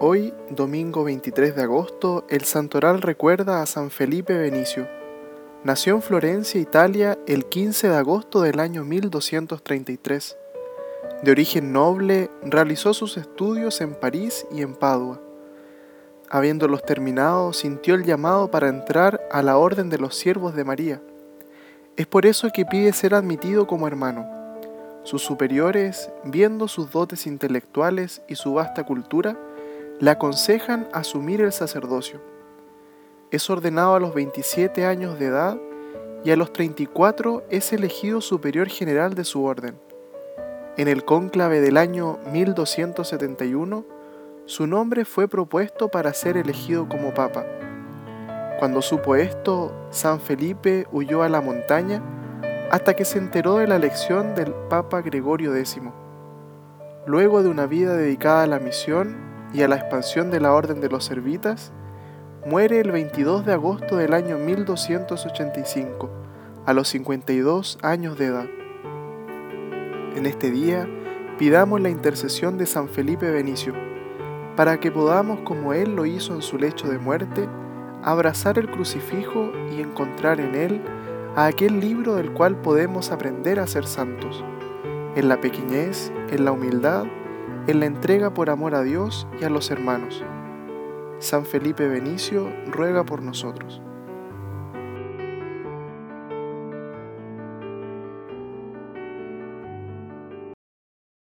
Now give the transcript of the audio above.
Hoy, domingo 23 de agosto, el santoral recuerda a San Felipe Benicio. Nació en Florencia, Italia, el 15 de agosto del año 1233. De origen noble, realizó sus estudios en París y en Padua. Habiéndolos terminado, sintió el llamado para entrar a la Orden de los Siervos de María. Es por eso que pide ser admitido como hermano. Sus superiores, viendo sus dotes intelectuales y su vasta cultura, le aconsejan asumir el sacerdocio. Es ordenado a los 27 años de edad y a los 34 es elegido superior general de su orden. En el cónclave del año 1271, su nombre fue propuesto para ser elegido como papa. Cuando supo esto, San Felipe huyó a la montaña hasta que se enteró de la elección del Papa Gregorio X. Luego de una vida dedicada a la misión, y a la expansión de la Orden de los Servitas, muere el 22 de agosto del año 1285, a los 52 años de edad. En este día pidamos la intercesión de San Felipe Benicio, para que podamos, como Él lo hizo en su lecho de muerte, abrazar el crucifijo y encontrar en Él a aquel libro del cual podemos aprender a ser santos, en la pequeñez, en la humildad en la entrega por amor a Dios y a los hermanos. San Felipe Benicio ruega por nosotros.